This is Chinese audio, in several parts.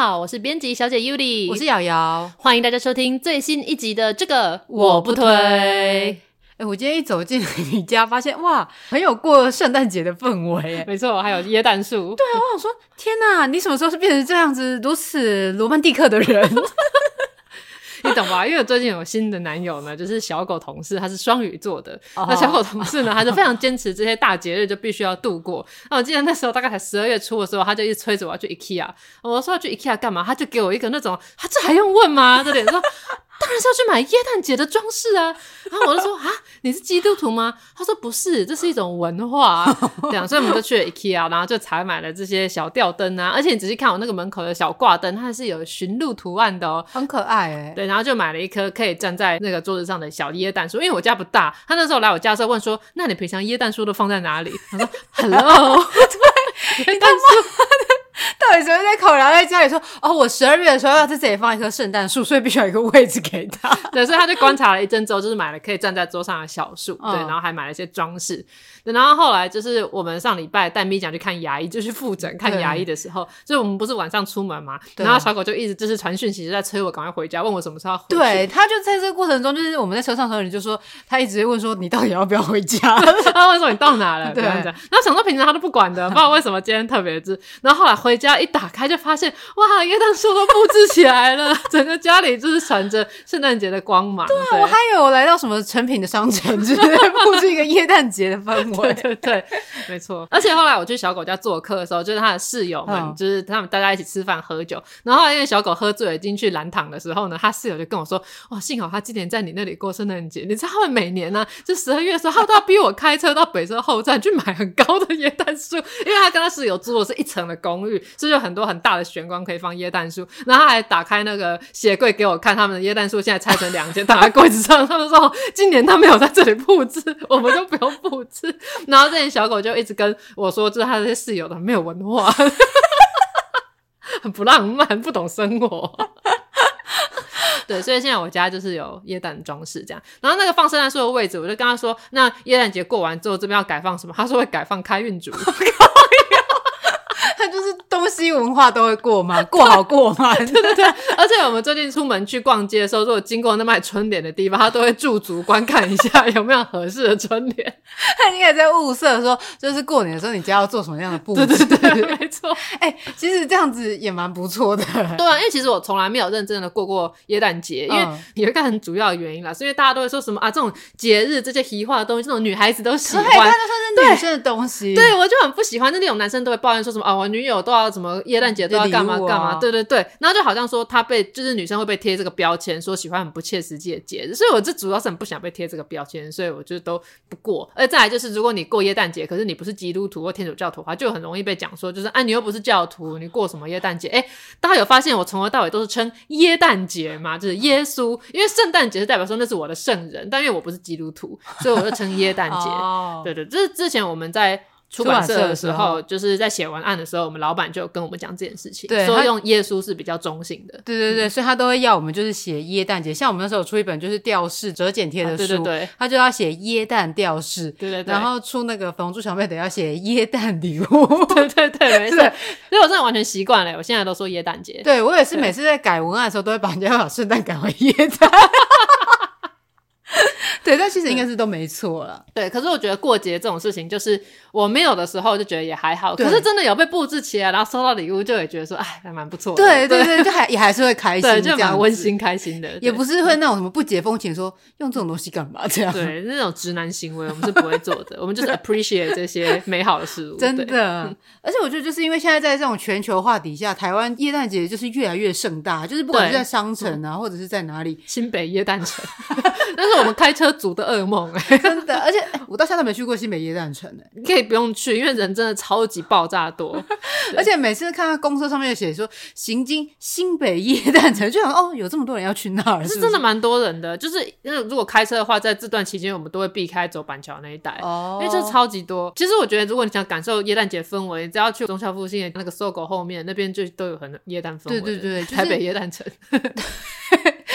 好，我是编辑小姐 Yuli，我是瑶瑶，欢迎大家收听最新一集的这个我不推。哎，我今天一走进你家，发现哇，很有过圣诞节的氛围。没错，还有椰蛋树。对啊，我想说，天哪，你什么时候是变成这样子如此罗曼蒂克的人？你懂吧？因为我最近有新的男友呢，就是小狗同事，他是双鱼座的。Oh. 那小狗同事呢，他就非常坚持这些大节日就必须要度过。那我记得那时候大概才十二月初的时候，他就一直催着我要去 IKEA。我说要去 IKEA 干嘛？他就给我一个那种，他这还用问吗？这脸说。是要去买耶诞节的装饰啊！然后我就说 啊，你是基督徒吗？他说不是，这是一种文化。这样，所以我们就去了 IKEA，然后就采买了这些小吊灯啊。而且你仔细看我那个门口的小挂灯，它是有驯鹿图案的哦，很可爱哎。对，然后就买了一棵可以站在那个桌子上的小耶诞树，因为我家不大。他那时候来我家的时候问说：“那你平常耶诞树都放在哪里？”他说：“Hello，对，耶诞树。” 到底谁在考量在家里说哦，我十二月的时候要在这里放一棵圣诞树，所以必须要有一个位置给他。对，所以他就观察了一阵之后，就是买了可以站在桌上的小树，对，然后还买了一些装饰。然后后来就是我们上礼拜带咪酱去看牙医，就去复诊看牙医的时候，就是我们不是晚上出门嘛，然后小狗就一直就是传讯息，就在催我赶快回家，问我什么时候要回去。对，他就在这个过程中，就是我们在车上的时候，你就说他一直问说你到底要不要回家？他问说你到哪了？对，然后想说平常他都不管的，不知道为什么今天特别是。然后后来回家一打开就发现哇，耶诞树都布置起来了，整个家里就是闪着圣诞节的光芒。对啊，我还以为我来到什么成品的商城，就是布置一个 耶诞节的氛围。对对对。没错，而且后来我去小狗家做客的时候，就是他的室友们，嗯、就是他们大家一起吃饭喝酒，然后因为小狗喝醉了进去蓝躺的时候呢，他室友就跟我说：“哇，幸好他今年在你那里过圣诞节。你知道他们每年呢、啊，就十二月的时候，他都要逼我开车到北车后站去买很高的耶诞树，因为他跟他室友住的是一层的公寓，所以有很多很大的玄关可以放耶诞树。然后他还打开那个鞋柜给我看，他们的耶诞树现在拆成两间，躺在柜子上。他们说今年他没有在这里布置，我们就不用布置。然后这些小。狗就一直跟我说，就是他这些室友的没有文化，很不浪漫，不懂生活。对，所以现在我家就是有椰蛋装饰这样。然后那个放圣诞树的位置，我就跟他说，那耶诞节过完之后，这边要改放什么？他说会改放开运竹。东西文化都会过吗，过好过吗，对对对。而且我们最近出门去逛街的时候，如果经过那卖春联的地方，他都会驻足观看一下有没有合适的春联。他应该在物色说，就是过年的时候你家要做什么样的布置？对对对，没错。哎、欸，其实这样子也蛮不错的。对啊，因为其实我从来没有认真的过过耶诞节，因为有一个很主要的原因啦，是因为大家都会说什么啊，这种节日这些奇化的东西，这种女孩子都喜欢，对，他就说是女生的东西。对，对我就很不喜欢，就那种男生都会抱怨说什么啊，我女友都要什么耶诞节都要干嘛干嘛，对对对，然后就好像说他被就是女生会被贴这个标签，说喜欢很不切实际的节日，所以我这主要是很不想被贴这个标签，所以我就都不过。而再来就是，如果你过耶诞节，可是你不是基督徒或天主教徒的话，就很容易被讲说，就是啊，你又不是教徒，你过什么耶诞节？哎，大家有发现我从头到尾都是称耶诞节吗？就是耶稣，因为圣诞节是代表说那是我的圣人，但因为我不是基督徒，所以我就称耶诞节。哦、对对，这是之前我们在。出版社的时候，就是在写文案的时候，我们老板就跟我们讲这件事情，对，说用耶稣是比较中性的。对对对，嗯、所以他都会要我们就是写耶诞节。像我们那时候出一本就是吊饰折剪贴的书，啊、对对对，他就要写耶诞吊饰。对对对。然后出那个粉红猪小妹得要写耶诞礼物。对对对，没错。所以我真的完全习惯了，我现在都说耶诞节。对，我也是每次在改文案的时候，都会把人家把圣诞改为耶诞。对，但其实应该是都没错了。对，可是我觉得过节这种事情，就是我没有的时候就觉得也还好，可是真的有被布置起来，然后收到礼物，就会觉得说，哎，还蛮不错的。对对 对，就还也还是会开心，对，就蛮温馨开心的，也不是会那种什么不解风情，说用这种东西干嘛这样。对，那种直男行为我们是不会做的，我们就是 appreciate 这些美好的事物。真的，而且我觉得就是因为现在在这种全球化底下，台湾耶诞节就是越来越盛大，就是不管是在商城啊，或者是在哪里，新北耶诞城，但是我们开车族的噩梦哎，真的。而且我到现在没去过新北耶诞城呢，你可以不用去，因为人真的超级爆炸多，而且每次看到公车上面写说行经新北耶诞城，就想哦，有这么多人要去那儿，是真的蛮多人的。就是如果开车的话，在这段期间我们都会避开走板桥那一带，哦，因为这超级多。其实我觉得，如果你想感受耶诞节氛围，只要去中校附近的那个 SOGO 后面那边，就都有很耶诞氛围。对对对，台北耶诞城，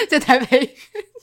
在台北。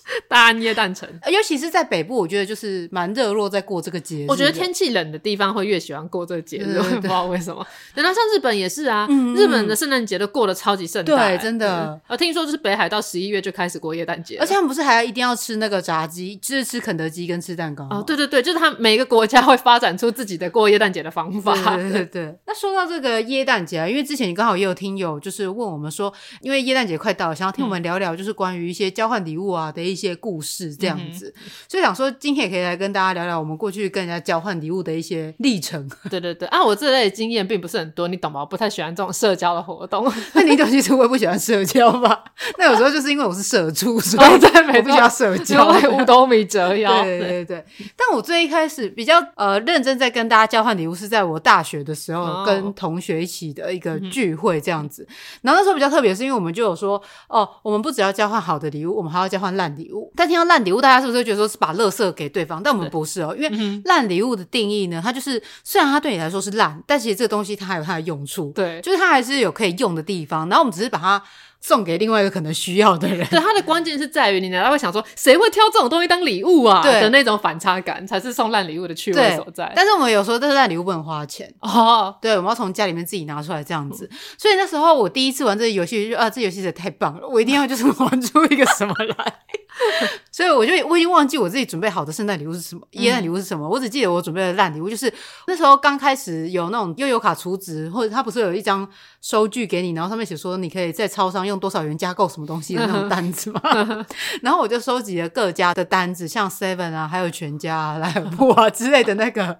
大安耶诞城，尤其是在北部，我觉得就是蛮热络，在过这个节日。我觉得天气冷的地方会越喜欢过这个节日，我也 不知道为什么。等到像日本也是啊，日本的圣诞节都过得超级盛大，对，真的。我听说就是北海道十一月就开始过耶诞节，而且他们不是还要一定要吃那个炸鸡，就是吃肯德基跟吃蛋糕。哦，对对对，就是他每个国家会发展出自己的过耶诞节的方法。对对对，对。那说到这个耶诞节啊，因为之前你刚好也有听友就是问我们说，因为耶诞节快到了，想要听我们聊聊就是关于一些交换礼物啊的一些故事。这样子，所以想说今天也可以来跟大家聊聊我们过去跟人家交换礼物的一些历程。对 对对，啊，我这类的经验并不是很多，你懂吗？我不太喜欢这种社交的活动。那你懂其实我也不喜欢社交吧？那有时候就是因为我是社畜，所以在没必要社交，五斗米折腰。对对对。但我最一开始比较呃认真在跟大家交换礼物，是在我大学的时候跟同学一起的一个聚会这样子。然后那时候比较特别，是因为我们就有说哦，我们不只要交换好的礼物，我们还要交换烂礼物。但听到烂礼物，大家是不是会觉得说是把垃圾给对方？但我们不是哦，因为烂礼物的定义呢，它就是虽然它对你来说是烂，但其实这个东西它还有它的用处，对，就是它还是有可以用的地方。然后我们只是把它送给另外一个可能需要的人。对，它的关键是在于你难道会想说，谁会挑这种东西当礼物啊？对的那种反差感，才是送烂礼物的趣味所在。但是我们有时候这是烂礼物不能花钱哦，对，我们要从家里面自己拿出来这样子。所以那时候我第一次玩这个游戏，就啊，这游戏太棒了，我一定要就是玩出一个什么来。所以我就我已经忘记我自己准备好的圣诞礼物是什么，耶诞礼物是什么，我只记得我准备的烂礼物就是那时候刚开始有那种悠游卡储值，或者它不是有一张收据给你，然后上面写说你可以在超商用多少元加购什么东西的那种单子嘛。然后我就收集了各家的单子，像 Seven 啊，还有全家啊、莱尔富啊之类的那个，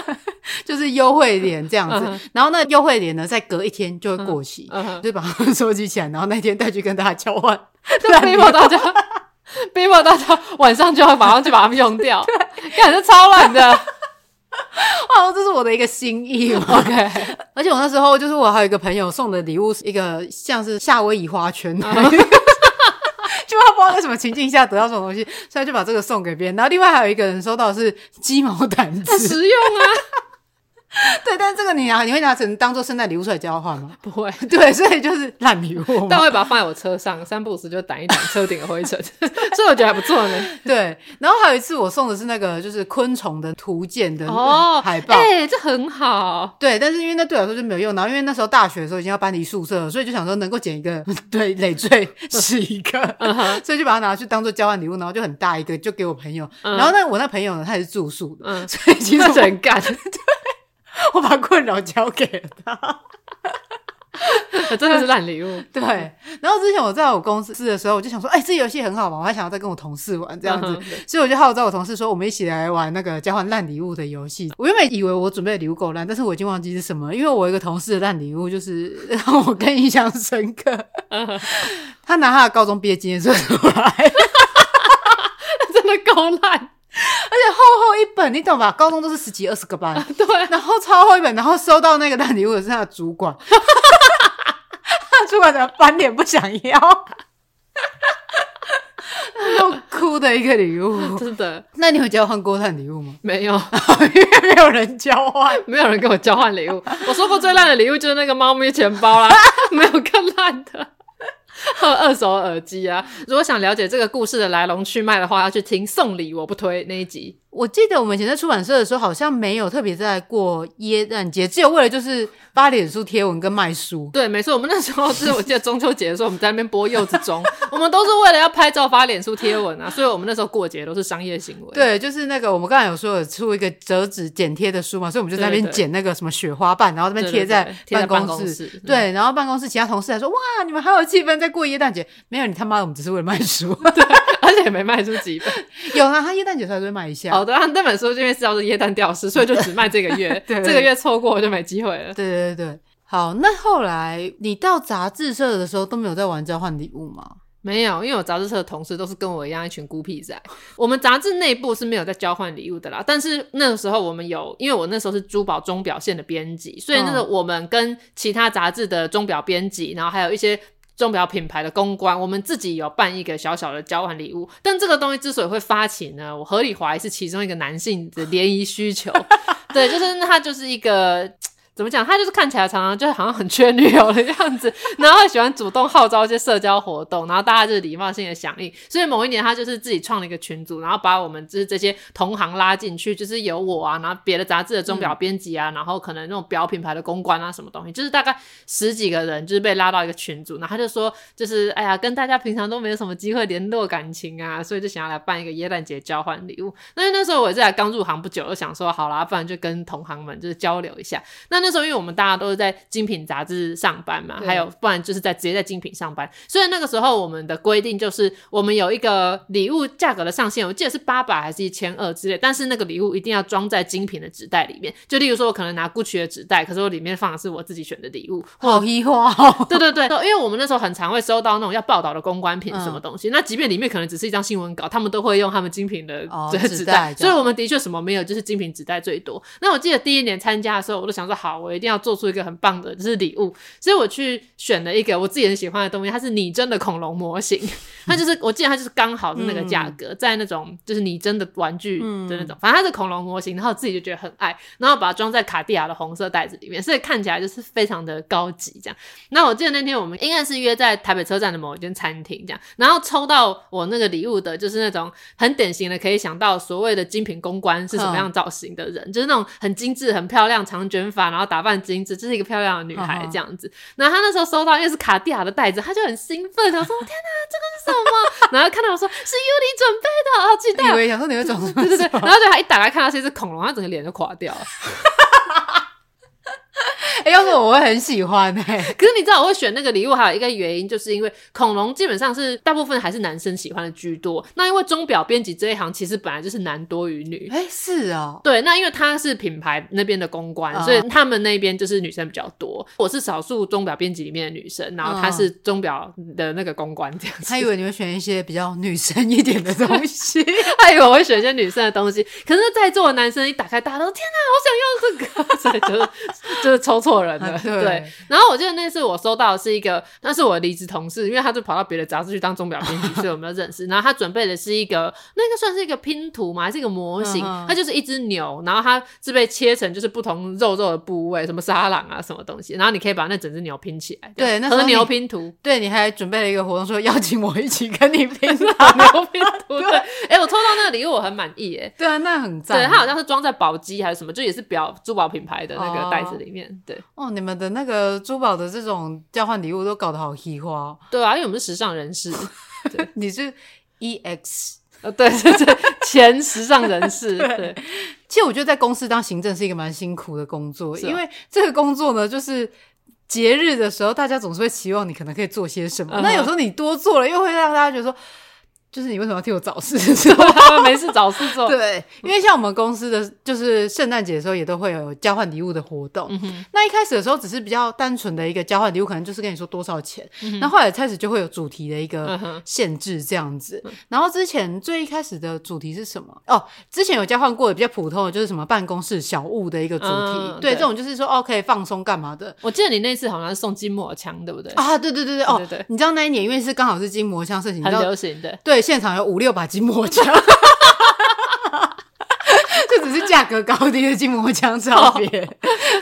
就是优惠点这样子。然后那优惠点呢，再隔一天就会过期，就把它们收集起来，然后那天再去跟大家交换，逼迫大家。逼迫大家晚上就要马上去把它们用掉，感觉超懒的。哦，这是我的一个心意。OK，而且我那时候就是我还有一个朋友送的礼物，是一个像是夏威夷花圈，就他不知道在什么情境下得到这种东西，所以就把这个送给别人。然后另外还有一个人收到的是鸡毛掸子，很实用啊。对，但是这个你拿，你会拿成当做圣诞礼物出来交换吗？不会。对，所以就是烂礼物。但我会把它放在我车上，三不五时就掸一掸车顶的灰尘，所以我觉得还不错呢。对，然后还有一次我送的是那个就是昆虫的图鉴的哦海报，哎、欸，这很好。对，但是因为那对我来说就没有用，然后因为那时候大学的时候已经要搬离宿舍了，所以就想说能够捡一个对累赘是一个，所以就把它拿去当做交换礼物，然后就很大一个就给我朋友。嗯、然后那我那朋友呢，他也是住宿的，嗯，所以其实很干。对。我把困扰交给了他，真的是烂礼物。对，然后之前我在我公司的时候，我就想说，哎、欸，这游戏很好玩，我还想要再跟我同事玩这样子，嗯、所以我就号召我同事说，我们一起来玩那个交换烂礼物的游戏。我原本以为我准备的礼物够烂，但是我已经忘记是什么，因为我一个同事的烂礼物就是 让我更印象深刻。嗯、他拿他的高中毕业纪念册出来，真的够烂。而且厚厚一本，你懂吧？高中都是十几二十个班，啊、对。然后超厚一本，然后收到那个大礼物的是他的主管，他主管怎么翻脸不想要？又哭的一个礼物，真的。那你有交换过烂礼物吗？没有，因为没有人交换，没有人跟我交换礼物。我说过最烂的礼物就是那个猫咪钱包啦，没有更烂的。和 二手耳机啊！如果想了解这个故事的来龙去脉的话，要去听送礼我不推那一集。我记得我们以前在出版社的时候，好像没有特别在过耶诞节，只有为了就是发脸书贴文跟卖书。对，没错，我们那时候是我记得中秋节的时候，我们在那边播柚子钟，我们都是为了要拍照发脸书贴文啊，所以我们那时候过节都是商业行为。对，就是那个我们刚才有说有出一个折纸剪贴的书嘛，所以我们就在那边剪那个什么雪花瓣，然后那边贴在办公室。对，然后办公室其他同事还说：“哇，你们好有气氛，在过耶诞节。”没有，你他妈的，我们只是为了卖书。对，而且也没卖出几本。有啊，他耶诞节才会卖一下。好的，那本书因为是叫做耶诞吊饰，所以就只卖这个月。对，这个月错过我就没机会了。对对对，好，那后来你到杂志社的时候都没有在玩交换礼物吗？没有，因为我杂志社的同事都是跟我一样一群孤僻仔。我们杂志内部是没有在交换礼物的啦。但是那个时候我们有，因为我那时候是珠宝钟表线的编辑，所以那个我们跟其他杂志的钟表编辑，然后还有一些。钟表品牌的公关，我们自己有办一个小小的交换礼物，但这个东西之所以会发起呢，我合理怀疑是其中一个男性的联谊需求，对，就是他就是一个。怎么讲？他就是看起来常常就好像很缺女友的样子，然后喜欢主动号召一些社交活动，然后大家就是礼貌性的响应。所以某一年他就是自己创了一个群组，然后把我们就是这些同行拉进去，就是有我啊，然后别的杂志的钟表编辑啊，然后可能那种表品牌的公关啊什么东西，就是大概十几个人就是被拉到一个群组，然后他就说就是哎呀，跟大家平常都没有什么机会联络感情啊，所以就想要来办一个耶诞节交换礼物。那那时候我也是才刚入行不久，就想说好啦，不然就跟同行们就是交流一下。那那。那时候，因为我们大家都是在精品杂志上班嘛，还有不然就是在直接在精品上班，所以那个时候我们的规定就是，我们有一个礼物价格的上限，我记得是八百还是一千二之类，但是那个礼物一定要装在精品的纸袋里面。就例如说，我可能拿 Gucci 的纸袋，可是我里面放的是我自己选的礼物。对对对，因为我们那时候很常会收到那种要报道的公关品什么东西，嗯、那即便里面可能只是一张新闻稿，他们都会用他们精品的这个纸袋，所以我们的确什么没有，就是精品纸袋最多。那我记得第一年参加的时候，我都想说，好，我一定要做出一个。很棒的，就是礼物，所以我去选了一个我自己很喜欢的东西，它是拟真的恐龙模型，它就是我记得它就是刚好的那个价格，嗯、在那种就是拟真的玩具的那种，反正它是恐龙模型，然后自己就觉得很爱，然后把它装在卡地亚的红色袋子里面，所以看起来就是非常的高级这样。那我记得那天我们应该是约在台北车站的某一间餐厅这样，然后抽到我那个礼物的就是那种很典型的可以想到所谓的精品公关是什么样造型的人，嗯、就是那种很精致、很漂亮、长卷发，然后打扮精致。是一个漂亮的女孩这样子，然后她那时候收到因为是卡地亚的袋子，她就很兴奋，她说：“天哪，这个是什么？” 然后看到我说：“是 Yuli 准备的，好期待。”以为想说你会装什么？对对对，然后就她一打开看到是一只恐龙，她整个脸就垮掉了。哎、欸，要是我会很喜欢哎、欸，可是你知道我会选那个礼物，还有一个原因，就是因为恐龙基本上是大部分还是男生喜欢的居多。那因为钟表编辑这一行其实本来就是男多于女，哎、欸，是哦，对。那因为他是品牌那边的公关，哦、所以他们那边就是女生比较多。我是少数钟表编辑里面的女生，然后他是钟表的那个公关这样子。他以为你会选一些比较女生一点的东西，他以为我会选一些女生的东西。可是在座的男生一打开，大家都天哪，好想要这个，所以就是 就是抽错人了。啊、对，对，然后我记得那次我收到的是一个，那是我的离职同事，因为他就跑到别的杂志去当钟表编辑，所以我们就认识。然后他准备的是一个，那个算是一个拼图吗？还是一个模型？嗯、它就是一只牛，然后它是被切成就是不同肉肉的部位，什么沙朗啊，什么东西。然后你可以把那整只牛拼起来。对，那和牛拼图。对，你还准备了一个活动，说邀请我一起跟你拼牛拼图。对，哎，我抽到那个礼物我很满意，哎，对啊，那很赞。对，它好像是装在宝鸡还是什么，就也是表珠宝品牌的那个袋子里面。对，哦。你们的那个珠宝的这种交换礼物都搞得好稀花，对啊，因为我们是时尚人士，对你是 EX，呃，对对对，前时尚人士。对，对 其实我觉得在公司当行政是一个蛮辛苦的工作，啊、因为这个工作呢，就是节日的时候，大家总是会期望你可能可以做些什么，uh huh. 那有时候你多做了，又会让大家觉得说。就是你为什么要替我找事 没事找事做。对，因为像我们公司的，就是圣诞节的时候也都会有交换礼物的活动。嗯、那一开始的时候只是比较单纯的一个交换礼物，可能就是跟你说多少钱。那后来开始就会有主题的一个限制这样子。嗯、然后之前最一开始的主题是什么？哦，之前有交换过的比较普通的，就是什么办公室小物的一个主题。嗯、对，对这种就是说哦，可以放松干嘛的。我记得你那次好像是送筋膜枪，对不对？啊，对对对对，哦，对对对你知道那一年因为是刚好是筋膜枪盛行，很流行的。对，现场有五六把。把筋膜枪，这只是价格高低的筋膜枪差别。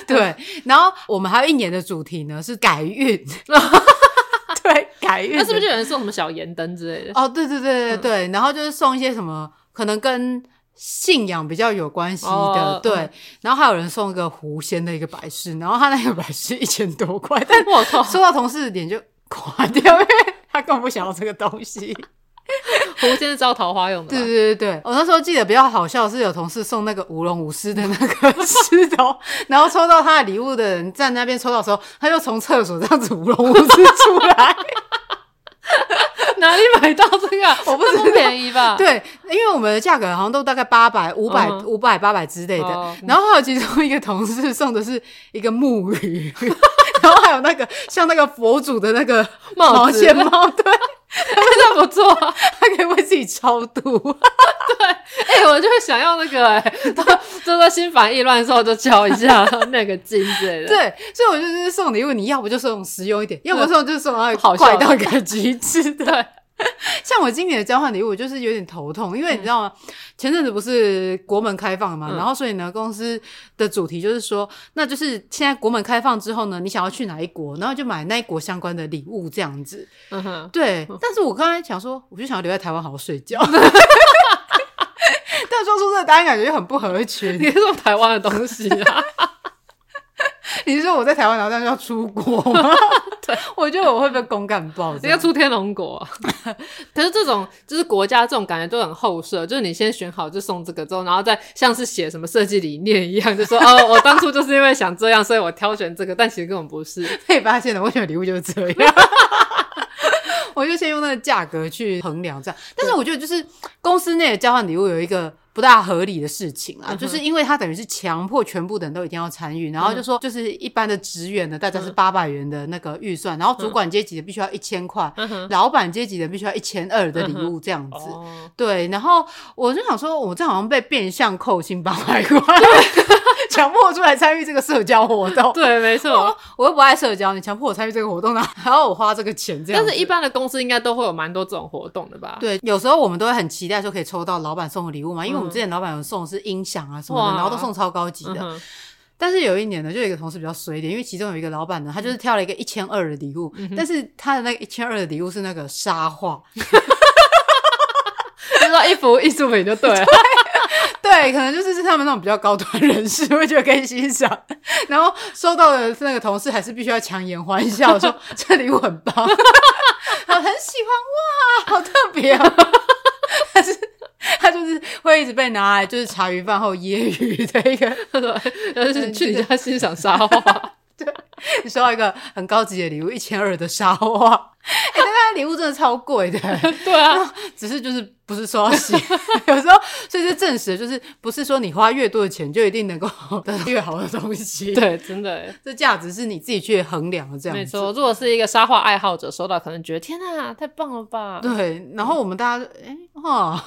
对，然后我们还有一年的主题呢，是改运。对，改运。那是不是就有人送什么小盐灯之类的？哦，对对对对对。嗯、然后就是送一些什么，可能跟信仰比较有关系的，哦、对。嗯、然后还有人送一个狐仙的一个摆饰，然后他那个摆饰一千多块，但我靠，收到同事的脸就垮掉，因为他根本不想要这个东西。狐仙是招桃花用的。对对对对，我那时候记得比较好笑是有同事送那个舞龙舞狮的那个狮头，然后抽到他的礼物的人在那边抽到的时候，他就从厕所这样子舞龙舞狮出来。哪里买到这个？我不是不便宜吧？对，因为我们的价格好像都大概八百、五百、五百、八百之类的。然后还有其中一个同事送的是一个木鱼，然后还有那个像那个佛祖的那个毛线帽，对，真的不错，他可以为自己超度。对，哎，我就会想要那个，哎，就在心烦意乱的时候就敲一下 那个金之类的。对，所以我就是送礼物，你要不就送实用一点，要不送就送好坏到一个极致。对。像我今年的交换礼物，就是有点头痛，因为你知道吗？嗯、前阵子不是国门开放嘛，嗯、然后所以呢，公司的主题就是说，那就是现在国门开放之后呢，你想要去哪一国，然后就买那一国相关的礼物这样子。嗯哼，对。但是我刚才想说，我就想要留在台湾好好睡觉。但说出这个答案，感觉就很不合群。你是说台湾的东西啊？你是说我在台湾，然后就要出国吗？对，我觉得我会被公干爆，应该出天龙国、啊。可是这种就是国家这种感觉都很后设，就是你先选好就送这个之后，然后再像是写什么设计理念一样，就说哦，我当初就是因为想这样，所以我挑选这个，但其实根本不是。被发现了，我选礼物就是这样。我就先用那个价格去衡量这样，但是我觉得就是公司内的交换礼物有一个。不大合理的事情啊，就是因为他等于是强迫全部的人都一定要参与，然后就说就是一般的职员呢大概是八百元的那个预算，然后主管阶级的必须要一千块，老板阶级的必须要一千二的礼物这样子。对，然后我就想说，我这好像被变相扣薪八百块，强迫出来参与这个社交活动。对，没错，我又不爱社交，你强迫我参与这个活动呢，还要 我花这个钱这样。但是一般的公司应该都会有蛮多这种活动的吧？对，有时候我们都会很期待说可以抽到老板送的礼物嘛，因为我们。之前老板有送的是音响啊什么的，然后都送超高级的。嗯、但是有一年呢，就有一个同事比较衰一点，因为其中有一个老板呢，他就是挑了一个一千二的礼物，嗯、但是他的那个一千二的礼物是那个沙画，就说一幅艺术品就对了。对，可能就是是他们那种比较高端人士会觉得可以欣赏，然后收到的那个同事还是必须要强颜欢笑说这礼物很棒，他很喜欢哇，好特别啊，但是。他就是会一直被拿来，就是茶余饭后揶揄的一个，对，就是去你家欣赏沙画。对，你收到一个很高级的礼物，一千二的沙画。哎、欸，但他的礼物真的超贵的。对啊，只是就是不是说要洗，有时候所以就证实，就是不是说你花越多的钱就一定能够得到越好的东西。对，真的，这价值是你自己去衡量的。这样没错，如果是一个沙画爱好者收到，可能觉得天哪，太棒了吧？对，然后我们大家哎哈。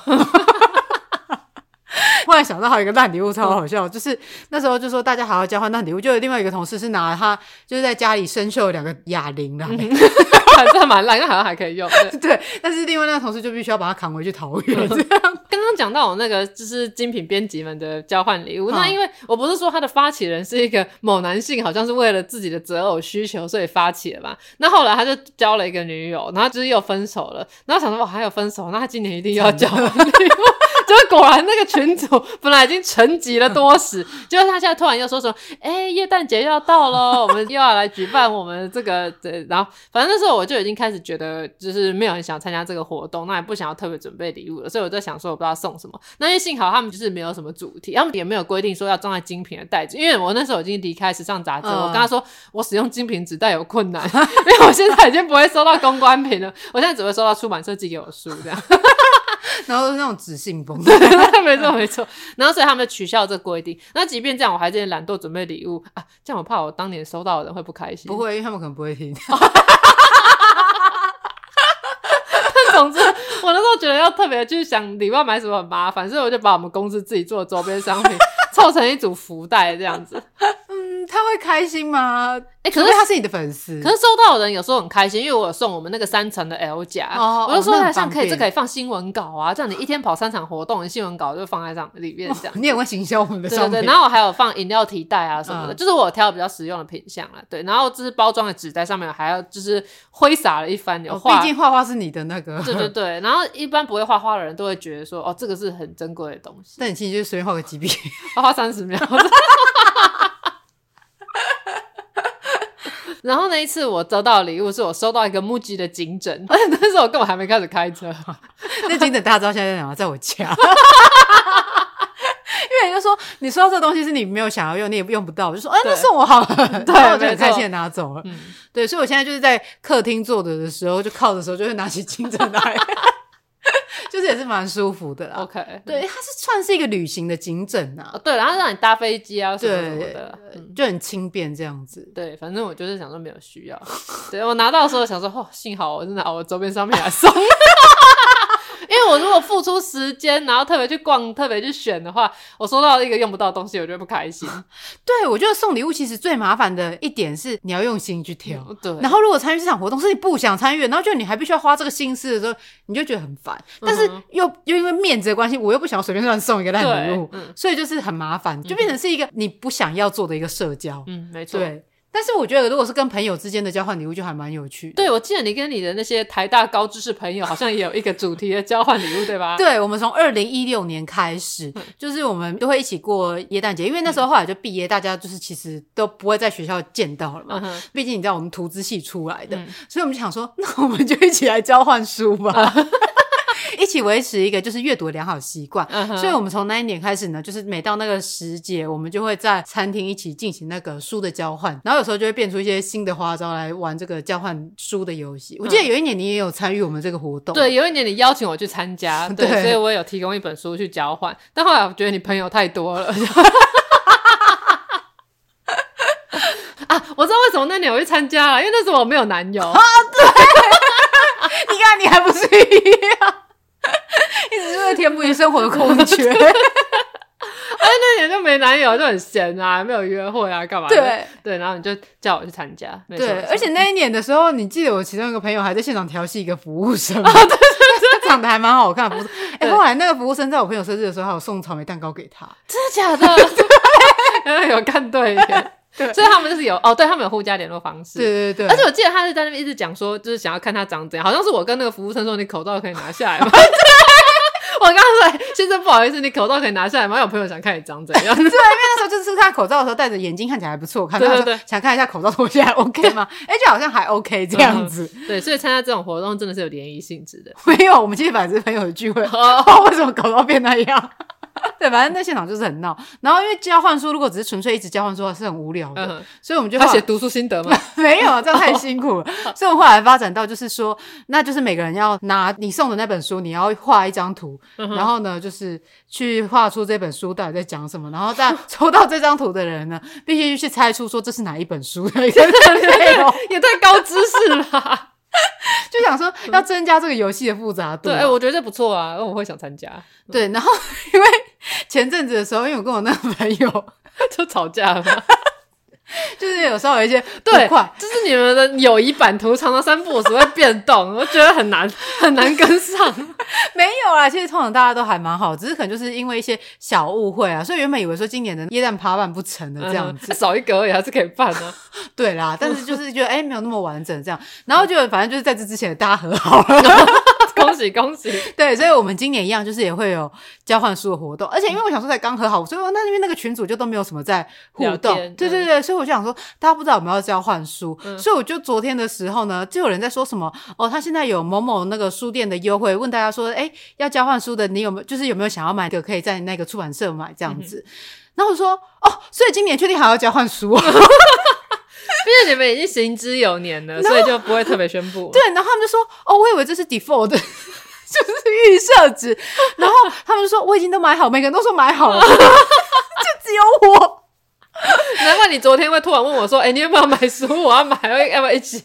忽然想到还有一个烂礼物超好笑，就是那时候就说大家好好交换烂礼物，就有另外一个同事是拿了他就是在家里生锈的两个哑铃来，反正蛮烂，但好像还可以用。对，但是另外那个同事就必须要把它扛回去桃园。这样，刚刚讲到我那个就是精品编辑们的交换礼物，那因为我不是说他的发起人是一个某男性，好像是为了自己的择偶需求所以发起的吧？那后来他就交了一个女友，然后就是又分手了，然后想说哇还有分手，那他今年一定要交换礼物。就果然那个群主本来已经沉寂了多时，结果他现在突然又说什么，哎、欸，耶诞节要到了，我们又要来举办我们这个，对，然后反正那时候我就已经开始觉得，就是没有人想参加这个活动，那也不想要特别准备礼物了，所以我在想说，我不知道送什么。那因为幸好他们就是没有什么主题，他们也没有规定说要装在精品的袋子，因为我那时候已经离开时尚杂志，嗯、我跟他说我使用精品纸袋有困难，因为我现在已经不会收到公关品了，我现在只会收到出版社寄给我的书这样。然后是那种纸信封，对，没错没错。然后所以他们就取消这个规定。那即便这样，我还是懒惰准备礼物啊。这样我怕我当年收到的人会不开心。不会，因为他们可能不会听。但总之，我那时候觉得要特别去想里外买什么很麻烦，所以我就把我们公司自己做的周边商品 凑成一组福袋这样子。他会开心吗？哎、欸，可是他是你的粉丝，可是收到的人有时候很开心，因为我有送我们那个三层的 L 夹，哦、我就说像可以，这可以放新闻稿啊，这样你一天跑三场活动，新闻稿就放在上里面这样。你也会行销我们的商品，对对对，然后我还有放饮料提袋啊什么的，嗯、就是我挑比较实用的品相啦。对，然后就是包装的纸袋上面还要就是挥洒了一番，有画，毕竟画画是你的那个。对对对，然后一般不会画画的人都会觉得说，哦，这个是很珍贵的东西。但你其实就随便画个几笔，画画三十秒。然后那一次我得到的礼物是我收到一个 MUJI 的颈枕，而且那时候我根本还没开始开车。那颈枕大家知道现在在哪吗？在我家。因为你就说你收到这个东西是你没有想要用，你也用不到，我就说哎，那送我好了，对，我就很开心的拿走了。嗯，对，所以我现在就是在客厅坐着的时候，就靠的时候就会拿起颈枕来。就是也是蛮舒服的啦。OK，对，它是算是一个旅行的颈枕啊。对，然后让你搭飞机啊什么什么的，就很轻便这样子。对，反正我就是想说没有需要。对，我拿到的时候想说，哦，幸好我真的我周边商品来送。因为我如果付出时间，然后特别去逛，特别去选的话，我收到一个用不到的东西，我就会不开心。对，我觉得送礼物其实最麻烦的一点是你要用心去挑。嗯、对。然后如果参与这场活动是你不想参与，然后就你还必须要花这个心思的时候，你就觉得很烦。但是又、嗯、又因为面子的关系，我又不想要随便乱送一个烂礼物，嗯、所以就是很麻烦，就变成是一个你不想要做的一个社交。嗯，没错。对。但是我觉得，如果是跟朋友之间的交换礼物，就还蛮有趣的。对，我记得你跟你的那些台大高知识朋友，好像也有一个主题的交换礼物，对吧？对，我们从二零一六年开始，嗯、就是我们都会一起过耶诞节，因为那时候后来就毕业，嗯、大家就是其实都不会在学校见到了嘛。毕、竟你知道我们图资系出来的，嗯、所以我们就想说，那我们就一起来交换书吧。嗯 一起维持一个就是阅读的良好习惯，uh. 所以我们从那一年开始呢，就是每到那个时节，我们就会在餐厅一起进行那个书的交换，然后有时候就会变出一些新的花招来玩这个交换书的游戏。Uh. 我记得有一年你也有参与我们这个活动，对，有一年你邀请我去参加，对，对所以我也有提供一本书去交换，但后来我觉得你朋友太多了，啊，我知道为什么那年我去参加了，因为那时候我没有男友啊，对，你看你还不是一样。一直就在填补你生活的空缺，哎，那年就没男友，就很闲啊，没有约会啊，干嘛？对对，然后你就叫我去参加，对，而且那一年的时候，你记得我其中一个朋友还在现场调戏一个服务生，对对对，他长得还蛮好看的服务生。哎，后来那个服务生在我朋友生日的时候，还有送草莓蛋糕给他，真的假的？对，有看对眼。对，所以他们就是有哦，对他们有互加联络方式。对对对，而且我记得他是在那边一直讲说，就是想要看他长怎样，好像是我跟那个服务生说，你口罩可以拿下来吗？我刚刚说，先生不好意思，你口罩可以拿下来吗？有朋友想看你长怎样。对，因为那时候就是他口罩的时候戴着眼镜，看起来还不错，看到对对对，想看一下口罩脱下来 OK 吗？哎，就好像还 OK 这样子。对，所以参加这种活动真的是有联谊性质的。没有，我们其实本来是朋友的聚会，哦，为什么口罩变那样？对，反正那现场就是很闹。然后因为交换书，如果只是纯粹一直交换书，是很无聊的。嗯、所以我们就他写读书心得嘛，没有，这样太辛苦了。所以我们后来发展到就是说，那就是每个人要拿你送的那本书，你要画一张图，嗯、然后呢，就是去画出这本书到底在讲什么。然后再抽到这张图的人呢，必须去猜出说这是哪一本书的内容。也太高知识了。就想说要增加这个游戏的复杂度。对，我觉得这不错啊，我会想参加。对，然后 因为前阵子的时候，因为我跟我那个朋友 就吵架了嘛。就是有时候有一些对，就是你们的友谊版图常常三步五时会变动，我觉得很难很难跟上。没有啦，其实通常大家都还蛮好，只是可能就是因为一些小误会啊，所以原本以为说今年的耶诞趴办不成的这样子，嗯、少一个而已还是可以办的、啊。对啦，但是就是觉得哎、欸，没有那么完整这样，然后就反正就是在这之前大家和好了。恭喜恭喜！对，所以我们今年一样，就是也会有交换书的活动，而且因为我想说才刚和好，所以那因为那个群主就都没有什么在互动，对对对，所以我就想说大家不知道我们要交换书，嗯、所以我就昨天的时候呢，就有人在说什么哦，他现在有某某那个书店的优惠，问大家说，哎，要交换书的，你有没有就是有没有想要买的，可以在那个出版社买这样子？嗯、然后我说哦，所以今年确定还要交换书 啊？因为你们已经行之有年了，所以就不会特别宣布。对，然后他们就说：“哦，我以为这是 default，就是预设值。”然后他们就说：“我已经都买好，每个人都说买好了，就只有我。”难怪你昨天会突然问我说：“哎、欸，你要不要买书？我要买，要不要一起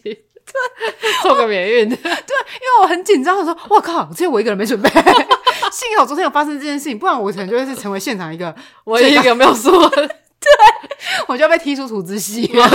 做个免运？”对，因为我很紧张，我说：“我靠，只有我一个人没准备。”幸好昨天有发生这件事情，不然我可能就会是成为现场一个唯一一个没有说。对，我就要被踢出土资系了。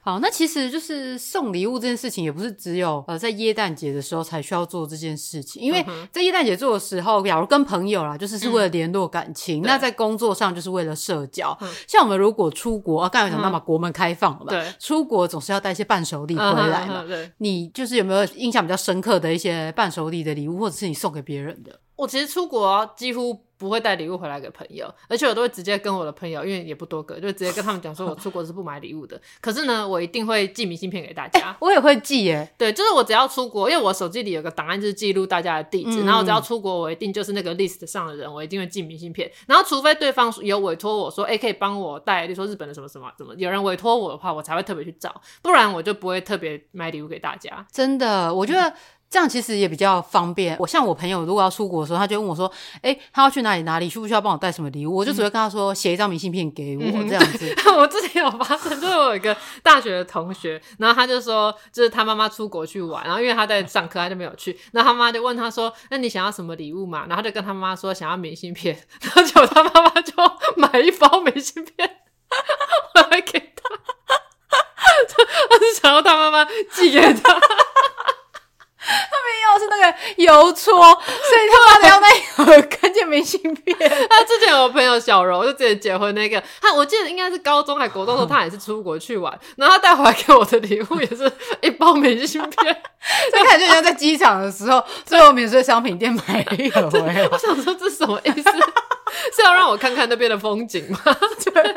好，那其实就是送礼物这件事情，也不是只有呃在耶诞节的时候才需要做这件事情。因为在耶诞节做的时候，假如跟朋友啦，就是是为了联络感情；嗯、那在工作上，就是为了社交。嗯、像我们如果出国，啊，刚才有讲到嘛，国门开放了嘛，对，出国总是要带一些伴手礼回来嘛。对，你就是有没有印象比较深刻的一些伴手礼的礼物，或者是你送给别人的？我其实出国几乎不会带礼物回来给朋友，而且我都会直接跟我的朋友，因为也不多个，就直接跟他们讲说，我出国是不买礼物的。可是呢，我一定会寄明信片给大家。欸、我也会寄耶，对，就是我只要出国，因为我手机里有个档案，就是记录大家的地址。嗯、然后我只要出国，我一定就是那个 list 上的人，我一定会寄明信片。然后除非对方有委托我说，哎、欸，可以帮我带，比如说日本的什么什么什么，有人委托我的话，我才会特别去找，不然我就不会特别买礼物给大家。真的，我觉得。这样其实也比较方便。我像我朋友如果要出国的时候，他就问我说：“哎、欸，他要去哪里哪里？需不需要帮我带什么礼物？”我就只会跟他说：“写一张明信片给我。嗯”这样子。我之前有发生，就是我有一个大学的同学，然后他就说，就是他妈妈出国去玩，然后因为他在上课，他就没有去。那他妈就问他说：“那你想要什么礼物嘛？”然后他就跟他妈妈说：“想要明信片。” 然后结果他妈妈就买一包明信片 回来给他，他是想要他妈妈寄给他。他们要是那个邮戳，所以他妈的要那一盒看见明信片。他之前有我朋友小柔，就之前结婚那个，他我记得应该是高中还国中的时候，他也是出国去玩，然后他带回来给我的礼物也是一包明信片。这感觉像在机场的时候，最后免税商品店买一盒。我想说这是什么意思？是要让我看看那边的风景吗？对。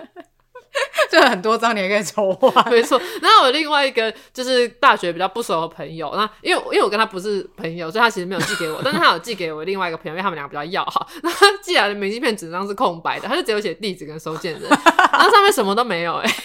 就很多张，你也可以抽啊。没错。然后我另外一个就是大学比较不熟的朋友，那因为因为我跟他不是朋友，所以他其实没有寄给我，但是他有寄给我另外一个朋友，因为他们两个比较要好。那他寄来的明信片纸张是空白的，他就只有写地址跟收件人，然后上面什么都没有哎、欸。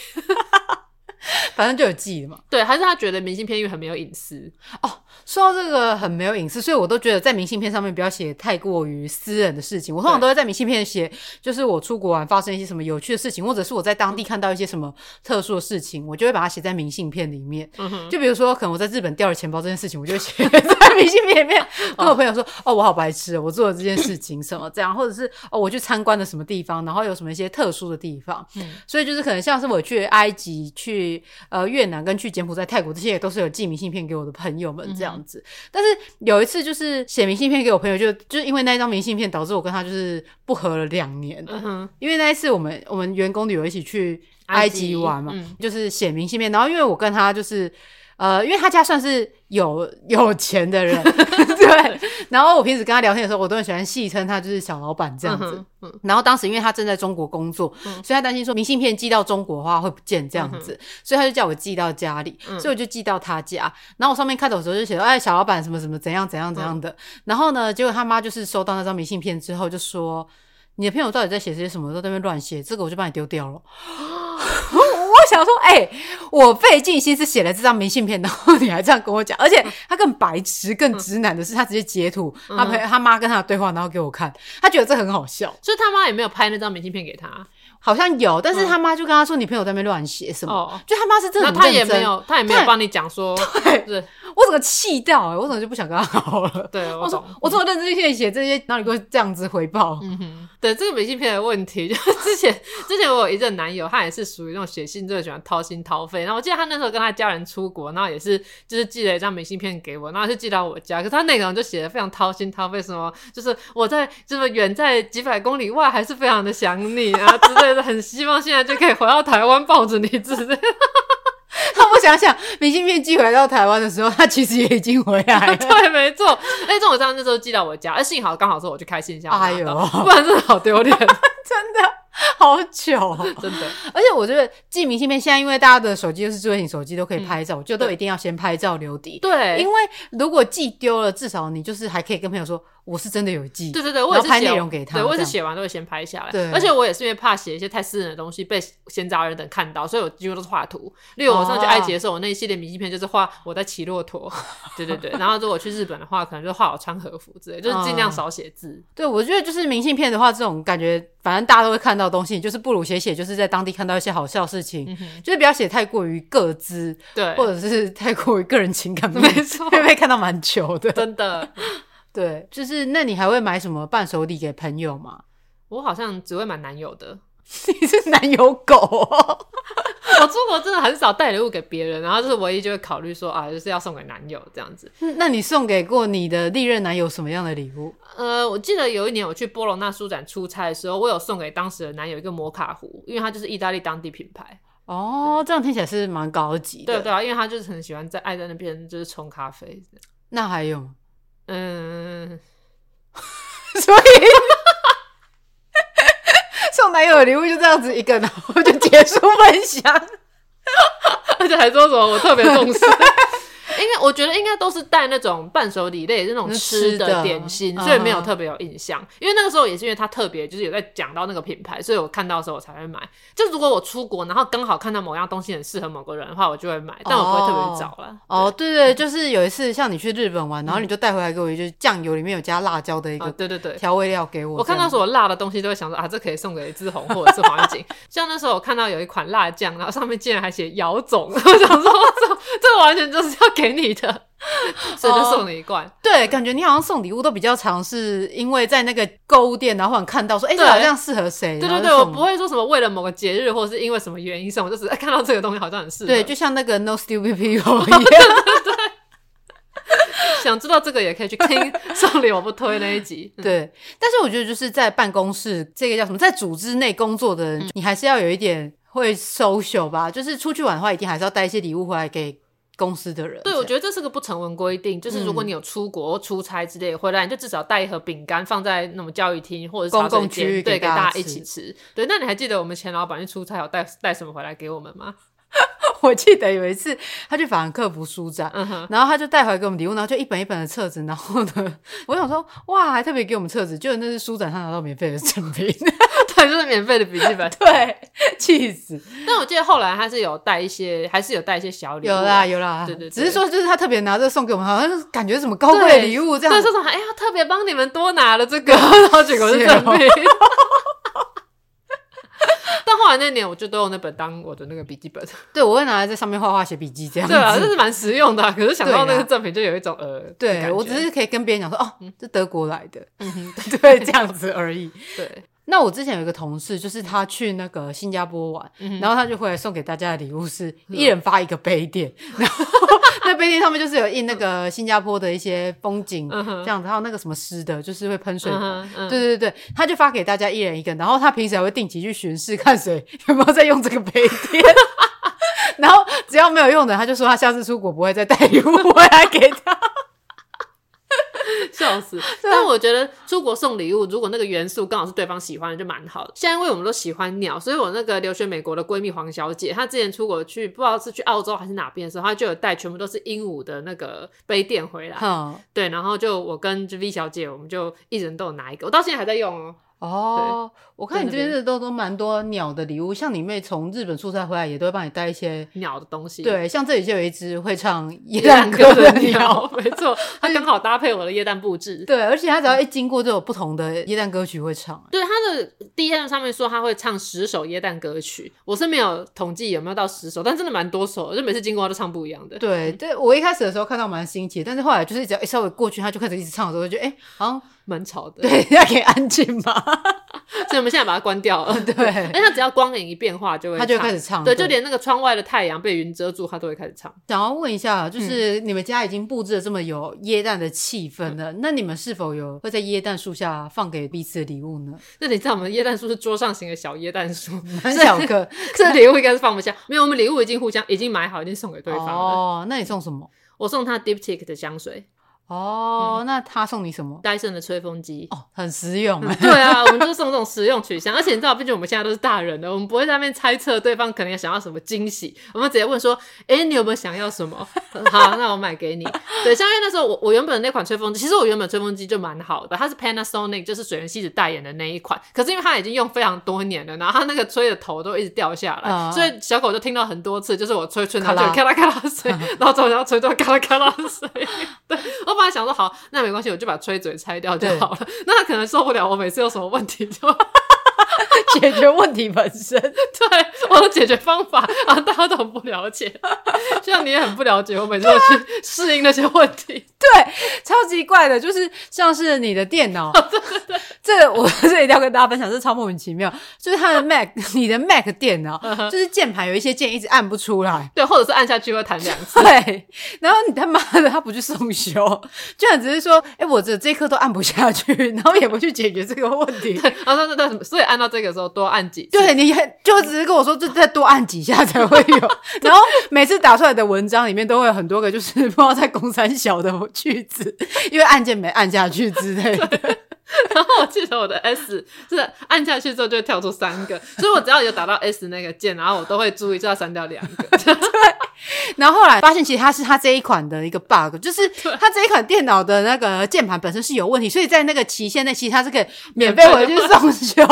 反正就有记忆嘛。对，还是他觉得明信片因为很没有隐私哦。说到这个很没有隐私，所以我都觉得在明信片上面不要写太过于私人的事情。我通常都会在明信片写，就是我出国玩发生一些什么有趣的事情，或者是我在当地看到一些什么特殊的事情，我就会把它写在明信片里面。嗯哼。就比如说，可能我在日本掉了钱包这件事情，我就写 在明信片里面，跟我朋友说：“哦，我好白痴，我做了这件事情什么这样，或者是哦，我去参观了什么地方，然后有什么一些特殊的地方。”嗯。所以就是可能像是我去埃及、去呃越南跟去柬埔寨、泰国这些，也都是有寄明信片给我的朋友们这样子。但是有一次，就是写明信片给我朋友就，就就是因为那一张明信片，导致我跟他就是不合了两年。嗯哼，因为那一次我们我们员工旅游一起去埃及玩嘛，嗯、就是写明信片，然后因为我跟他就是。呃，因为他家算是有有钱的人，对。然后我平时跟他聊天的时候，我都很喜欢戏称他就是小老板这样子。嗯嗯、然后当时因为他正在中国工作，嗯、所以他担心说明信片寄到中国的话会不见这样子，嗯、所以他就叫我寄到家里，嗯、所以我就寄到他家。然后我上面开头的时候就写说，哎，小老板什么什么怎样怎样怎样的。嗯、然后呢，结果他妈就是收到那张明信片之后，就说你的朋友到底在写些什么，都在那边乱写，这个我就帮你丢掉了。我想说，哎、欸，我费尽心思写了这张明信片，然后你还这样跟我讲，而且他更白痴、更直男的是，他直接截图他陪他妈跟他的对话，然后给我看，他觉得这很好笑，所以他妈也没有拍那张明信片给他。好像有，但是他妈就跟他说：“你朋友在那边乱写什么？”哦、就他妈是真的，他也没有，他也没有帮你讲说。我整个气到、欸，我怎么就不想跟他好了？对，我，我说我这么认真去写这些，然后你给我这样子回报。嗯哼，对这个明信片的问题，就是之前之前我有一任男友，他也是属于那种写信最喜欢掏心掏肺。然后我记得他那时候跟他家人出国，然后也是就是寄了一张明信片给我，然后是寄到我家。可是他内容就写的非常掏心掏肺，什么就是我在就是远在几百公里外，还是非常的想你啊之类的，很希望现在。就可以回到台湾抱着你，之类的。那我想想，明信片寄回到台湾的时候，他其实也已经回来了。对，没错。哎，这种这样那时候寄到我家，而幸好刚好是我去开信箱，哎呦，不然真的好丢脸，真的 好糗，真的。而且我觉得寄明信片，现在因为大家的手机都是智慧型手机，都可以拍照，嗯、就都一定要先拍照留底。对，因为如果寄丢了，至少你就是还可以跟朋友说。我是真的有寄，对对对，我也是写内容给他，对，我也是写完都会先拍下来，对，而且我也是因为怕写一些太私人的东西被闲杂人等看到，所以我几乎都是画图。例如我上去埃及的时候，我那一系列明信片就是画我在骑骆驼，对对对。然后如果去日本的话，可能就画我穿和服之类，就是尽量少写字。对，我觉得就是明信片的话，这种感觉反正大家都会看到东西，就是不如写写，就是在当地看到一些好笑的事情，就是不要写太过于个资，对，或者是太过于个人情感，没错，会被看到蛮久的，真的。对，就是那你还会买什么伴手礼给朋友吗？我好像只会买男友的。你是男友狗哦。我出国真的很少带礼物给别人，然后就是唯一就会考虑说啊，就是要送给男友这样子。那你送给过你的历任男友什么样的礼物？呃，我记得有一年我去波隆纳书展出差的时候，我有送给当时的男友一个摩卡壶，因为他就是意大利当地品牌。哦，这样听起来是蛮高级的。对对啊，因为他就是很喜欢在爱在那边就是冲咖啡。那还有？嗯，所以。送男友的礼物就这样子一个，然后就结束分享，而且还说什么我特别重视。应该我觉得应该都是带那种伴手礼类那种吃的点心，所以没有特别有印象。Uh. 因为那个时候也是因为他特别就是有在讲到那个品牌，所以我看到的时候我才会买。就如果我出国，然后刚好看到某样东西很适合某个人的话，我就会买，但我不会特别找了。哦，对对，就是有一次像你去日本玩，然后你就带回来给我一，就是酱油里面有加辣椒的一个，对对对，调味料给我。我看到所有辣的东西都会想说啊，这可以送给志宏或者是黄景。像那时候我看到有一款辣酱，然后上面竟然还写姚总，我想说这这完全就是要给你的。所以就送你一罐，哦，对，感觉你好像送礼物都比较常，是因为在那个购物店，然后看到说，哎，欸，这好像适合谁？对对对，我不会说什么为了某个节日，或者是因为什么原因送，我就是看到这个东西好像很适合。对，就像那个 No Stupid People 一样。对，想知道这个也可以去听 送礼我不推那一集。对，但是我觉得就是在办公室这个叫什么，在组织内工作的人，嗯，你还是要有一点会 social 吧，就是出去玩的话，一定还是要带一些礼物回来给。公司的人，对，我觉得这是个不成文规定，就是如果你有出国或出差之类的回来，你就至少带一盒饼干放在那种教育厅或者公共区域，对，给大家一起吃。对，那你还记得我们前老板去出差有带带什么回来给我们吗？我记得有一次他去法兰克福书展，嗯，然后他就带回来给我们礼物，然后就一本一本的册子，然后呢，我想说哇，还特别给我们册子，就那是书展上拿到免费的赠品。对，就是免费的笔记本。对，气死！但我记得后来他是有带一些，还是有带一些小礼物。有啦，有啦。对对，对，只是说就是他特别拿这个送给我们，好像是感觉什么高贵礼物这样。对，这种哎呀，特别帮你们多拿了这个，然后结果是赠品。但后来那年，我就都用那本当我的那个笔记本。对，我会拿来在上面画画、写笔记这样子。对啊，这是蛮实用的、啊。可是想到那个赠品，就有一种呃，对我只是可以跟别人讲说，哦，这德国来的，嗯，对，这样子而已。对。那我之前有一个同事，就是他去那个新加坡玩，嗯、然后他就回来送给大家的礼物是一人发一个杯垫，嗯、然后那杯垫上面就是有印那个新加坡的一些风景这样子，还有那个什么湿的，就是会喷水的、对对对，他就发给大家一人一个，然后他平时还会定期去巡视，看谁有没有在用这个杯垫，然后只要没有用的，他就说他下次出国不会再带礼物回来给他。笑死！但我觉得出国送礼物，如果那个元素刚好是对方喜欢的，就蛮好的。现在因为我们都喜欢鸟，所以我那个留学美国的闺蜜黄小姐，她之前出国去，不知道是去澳洲还是哪边的时候，她就有带全部都是鹦鹉的那个杯垫回来。嗯，对，然后就我跟 V 小姐，我们就一人都有拿一个，我到现在还在用哦。哦，我看你这边的都都蛮多鸟的礼物，像你妹从日本出差回来，也都会帮你带一些鸟的东西。对，像这里就有一只会唱 夜蛋歌的鸟，没错，它刚好搭配我的耶诞布置。对，而且它只要一经过，就有不同的耶诞歌曲会唱。对，它的 DM 上面说他会唱十首耶诞歌曲，我是没有统计有没有到十首，但真的蛮多首，就每次经过他都唱不一样的。对，对我一开始的时候看到蛮新奇，但是后来就是只要一稍微过去，他就开始一直唱的时候，就觉得哎、欸，好像。蛮吵的，对，要可以安静嘛。所以我们现在把它关掉了。对，哎，它只要光影一变化，就会它就会开始唱。对，就连那个窗外的太阳被云遮住，它都会开始唱。想要问一下，就是你们家已经布置了这么有椰蛋的气氛了，嗯，那你们是否有会在椰蛋树下放给彼此的礼物呢？那你知道我们椰蛋树是桌上型的小椰蛋树，很小个，这礼物应该是放不下。没有，我们礼物已经互相已经买好，已经送给对方了。哦，那你送什么？我送他 Diptyque 的香水。哦、嗯，那他送你什么？戴森的吹风机哦，很实用、嗯。对啊，我们就是送这种实用取向，而且你知道，毕竟我们现在都是大人了，我们不会在那边猜测对方可能想要什么惊喜，我们直接问说：“哎、欸，你有没有想要什么？好，那我买给你。”对，像因为那时候我我原本的那款吹风机，其实我原本吹风机就蛮好的，它是 Panasonic，就是水原希子代言的那一款。可是因为它已经用非常多年了，然后它那个吹的头都一直掉下来，嗯、所以小狗就听到很多次，就是我吹吹它 就咔啦咔啦水，然后总要吹到咔啦咔啦水。对，我本来想说好。那没关系，我就把吹嘴拆掉就好了。那他可能受不了，我每次有什么问题就 解决问题本身。对，我的解决方法啊，大家都很不了解，像你也很不了解，我每次都去适应那些问题。对，超级怪的，就是像是你的电脑，对对对，这个我这一定要跟大家分享，这超莫名其妙，就是他的 Mac，你的 Mac 电脑，就是键盘有一些键一直按不出来，对，或者是按下去会弹两次，对，然后你他妈的他不去送修，居然只是说，哎，我这这一颗都按不下去，然后也不去解决这个问题，然后对对对，所以按到这个时候多按几次，对，你就只是跟我说，就再多按几下 才会有，然后每次打出来的文章里面都会有很多个，就是不知道在公三小的。句子，因为按键没按下去之类的。然后我记得我的 S 是按下去之后就会跳出三个，所以我只要有打到 S 那个键，然后我都会注意就要删掉两个。对。然后后来发现，其实它是它这一款的一个 bug，就是它这一款电脑的那个键盘本身是有问题，所以在那个期限内，其实它是可以免费回去送修。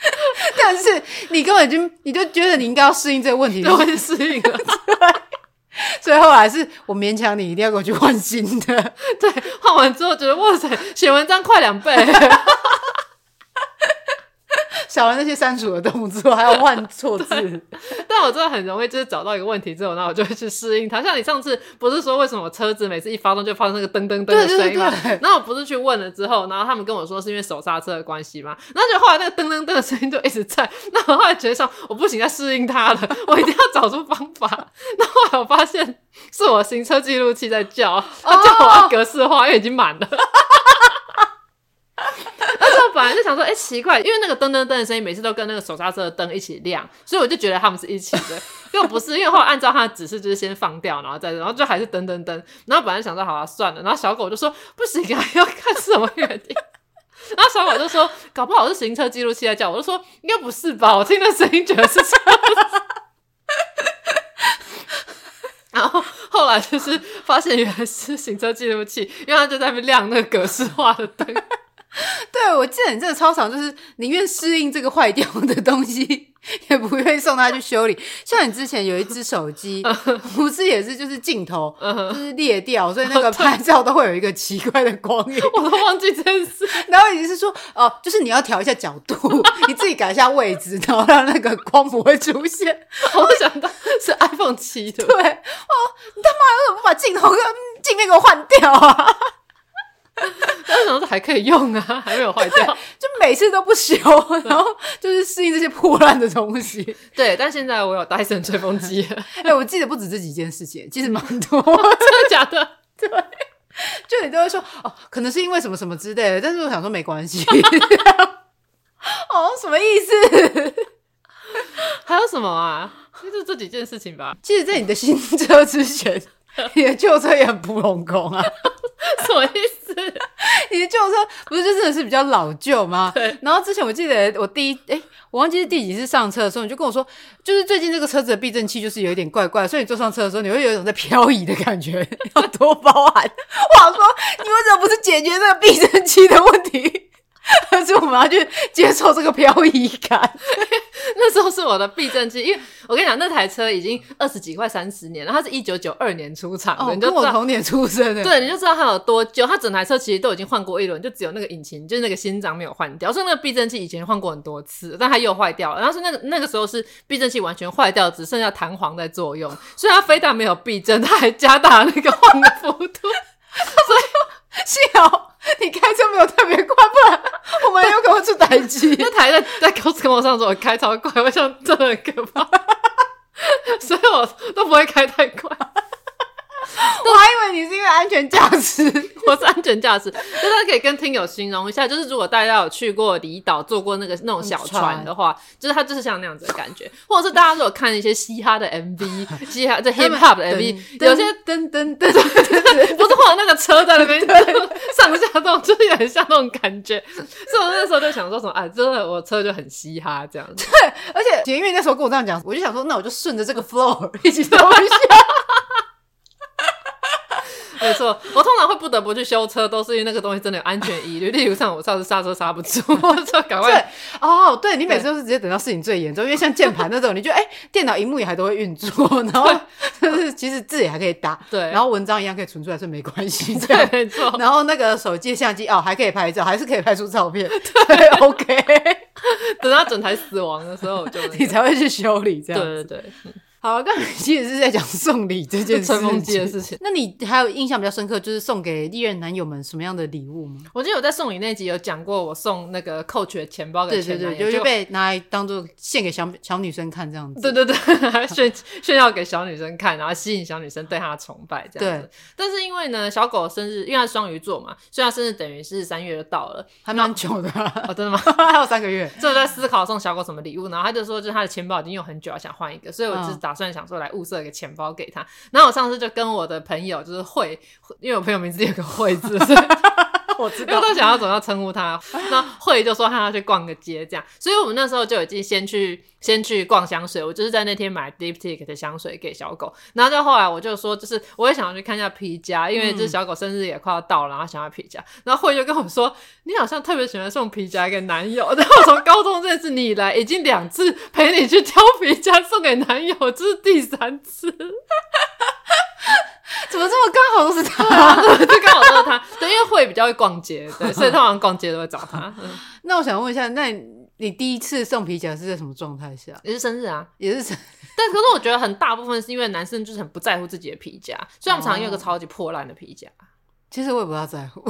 但是你根本就你就觉得你应该要适应这个问题，就会适应了。对。所以后来是我勉强你一定要给我去换新的，对，换完之后觉得哇塞，写文章快两倍。少了那些删除的动作，还要换错字。但我真的很容易，就是找到一个问题之后，那我就会去适应它。像你上次不是说为什么我车子每次一发动就发出那个噔噔噔的声音吗？然后我不是去问了之后，然后他们跟我说是因为手刹车的关系嘛。然后就后来那个噔噔噔的声音就一直在。那我后来觉得说我不行，要适应它了，我一定要找出方法。那后后来我发现是我行车记录器在叫，它叫我要格式化，因为已经满了。我本来就想说，哎、奇怪，因为那个噔噔噔的声音每次都跟那个手刹车的灯一起亮，所以我就觉得他们是一起的。又不是，因为后来按照他的指示，就是先放掉，然后再，然后就还是噔噔噔。然后本来想说，好了，算了。然后小狗就说，不行啊，要看什么原因。然后小狗就说，搞不好是行车记录器在叫。我就说，应该不是吧？我听那声音觉得是这样。然后后来就是发现原来是行车记录器，因为它就在那边亮那个格式化的灯。对，我记得你这个操场，就是宁愿适应这个坏掉的东西，也不愿意送他去修理。像你之前有一只手机，不是也是就是镜头就是裂掉，所以那个拍照都会有一个奇怪的光影。我都忘记这件事。然后你是说，哦，就是你要调一下角度，你自己改一下位置，然后让那个光不会出现。我想到是 iPhone 七的，对，哦，你他妈为什么不把镜头跟镜面给我换掉啊？为什么还可以用啊？还没有坏掉，就每次都不修，然后就是适应这些破烂的东西。对，但现在我有戴森吹风机。哎、欸，我记得不止这几件事情，其实蛮多，真的假的？对，就你都会说哦，可能是因为什么什么之类的，但是我想说没关系。哦，什么意思？还有什么啊？就是这几件事情吧。其实，在你的新车之前。你的旧车也很普拢空啊？什么意思？你的旧车不是就真的是比较老旧吗？对。然后之前我记得我第一诶、欸、我忘记是第几次上车的时候，你就跟我说，就是最近这个车子的避震器就是有一点怪怪，所以你坐上车的时候，你会有一种在漂移的感觉，要多包涵。我想说，你为什么不是解决这个避震器的问题？而是我们要去接受这个漂移感。那时候是我的避震器，因为我跟你讲，那台车已经二十几快三十年了，它是一九九二年出厂的，哦、你就知道跟我同年出生的，对，你就知道它有多久。它整台车其实都已经换过一轮，就只有那个引擎，就是那个心脏没有换掉。所以那个避震器以前换过很多次，但它又坏掉了。然后是那个那个时候是避震器完全坏掉，只剩下弹簧在作用，所以它非但没有避震，它还加大了那个晃的幅度。所以幸好 你开车没有特别快，不然我们有可能出台积。那台在在高速公路上的时候开超快，我想真的很可怕，所以我都不会开太快。我还以为你是因为安全驾驶，我是安全驾驶。就他可以跟听友形容一下，就是如果大家有去过离岛，坐过那个那种小船的话，就是它就是像那样子的感觉。或者是大家如果看一些嘻哈的 MV，嘻哈这 hip hop 的 MV，有些噔噔噔噔，不是或者那个车在那边上下动，就是也很像那种感觉。所以我那时候就想说什么，啊，真的我车就很嘻哈这样子。对，而且因为那时候跟我这样讲，我就想说，那我就顺着这个 floor 一起走一下。没错，我通常会不得不去修车，都是因为那个东西真的有安全疑虑。例如像我上次刹车刹不住，我就赶快。对哦，对你每次都是直接等到事情最严重，因为像键盘那种，你就哎、欸，电脑荧幕也还都会运作，然后就是其实字也还可以打，对，然后文章一样可以存出来，是没关系。对，没错。然后那个手机相机哦，还可以拍照，还是可以拍出照片。对，OK。等到整台死亡的时候，就你才会去修理这样。对对对。好，刚才其实是在讲送礼这件吹风机的事情。那你还有印象比较深刻，就是送给历任男友们什么样的礼物吗？我记得我在送礼那集有讲过，我送那个 Coach 的钱包给前男友，对对对，就被拿来当做献给小小女生看这样子。对对对，炫炫耀给小女生看，然后吸引小女生对他的崇拜这样子。对。但是因为呢，小狗生日，因为它是双鱼座嘛，所以它生日等于是三月就到了，还蛮久的。哦，真的吗？还有三个月。所以我在思考送小狗什么礼物，然后他就说，就是他的钱包已经用很久了，想换一个，所以我就打算想说来物色一个钱包给他。然后我上次就跟我的朋友就是会，因为我朋友名字有个会字，我知道，因为都想要怎么样称呼他。那慧就说他要去逛个街，这样，所以我们那时候就已经先去先去逛香水。我就是在那天买 Diptyque 的香水给小狗。然后就后来我就说，就是我也想要去看一下皮夹，因为这小狗生日也快要到了，然后想要皮夹。然后慧就跟我说，你好像特别喜欢送皮夹给男友。然后我从高中认识你以来，已经两次陪你去挑皮夹送给男友，这是第三次。怎么这么刚好都是他？对，就刚好都是他。对，因为会比较会逛街，对，所以他好像逛街都会找他。嗯、那我想问一下，那你第一次送皮夹是在什么状态下？也是生日啊，也是生。但可是我觉得很大部分是因为男生就是很不在乎自己的皮夹，所以他们常用一个超级破烂的皮夹。其实我也不大在乎。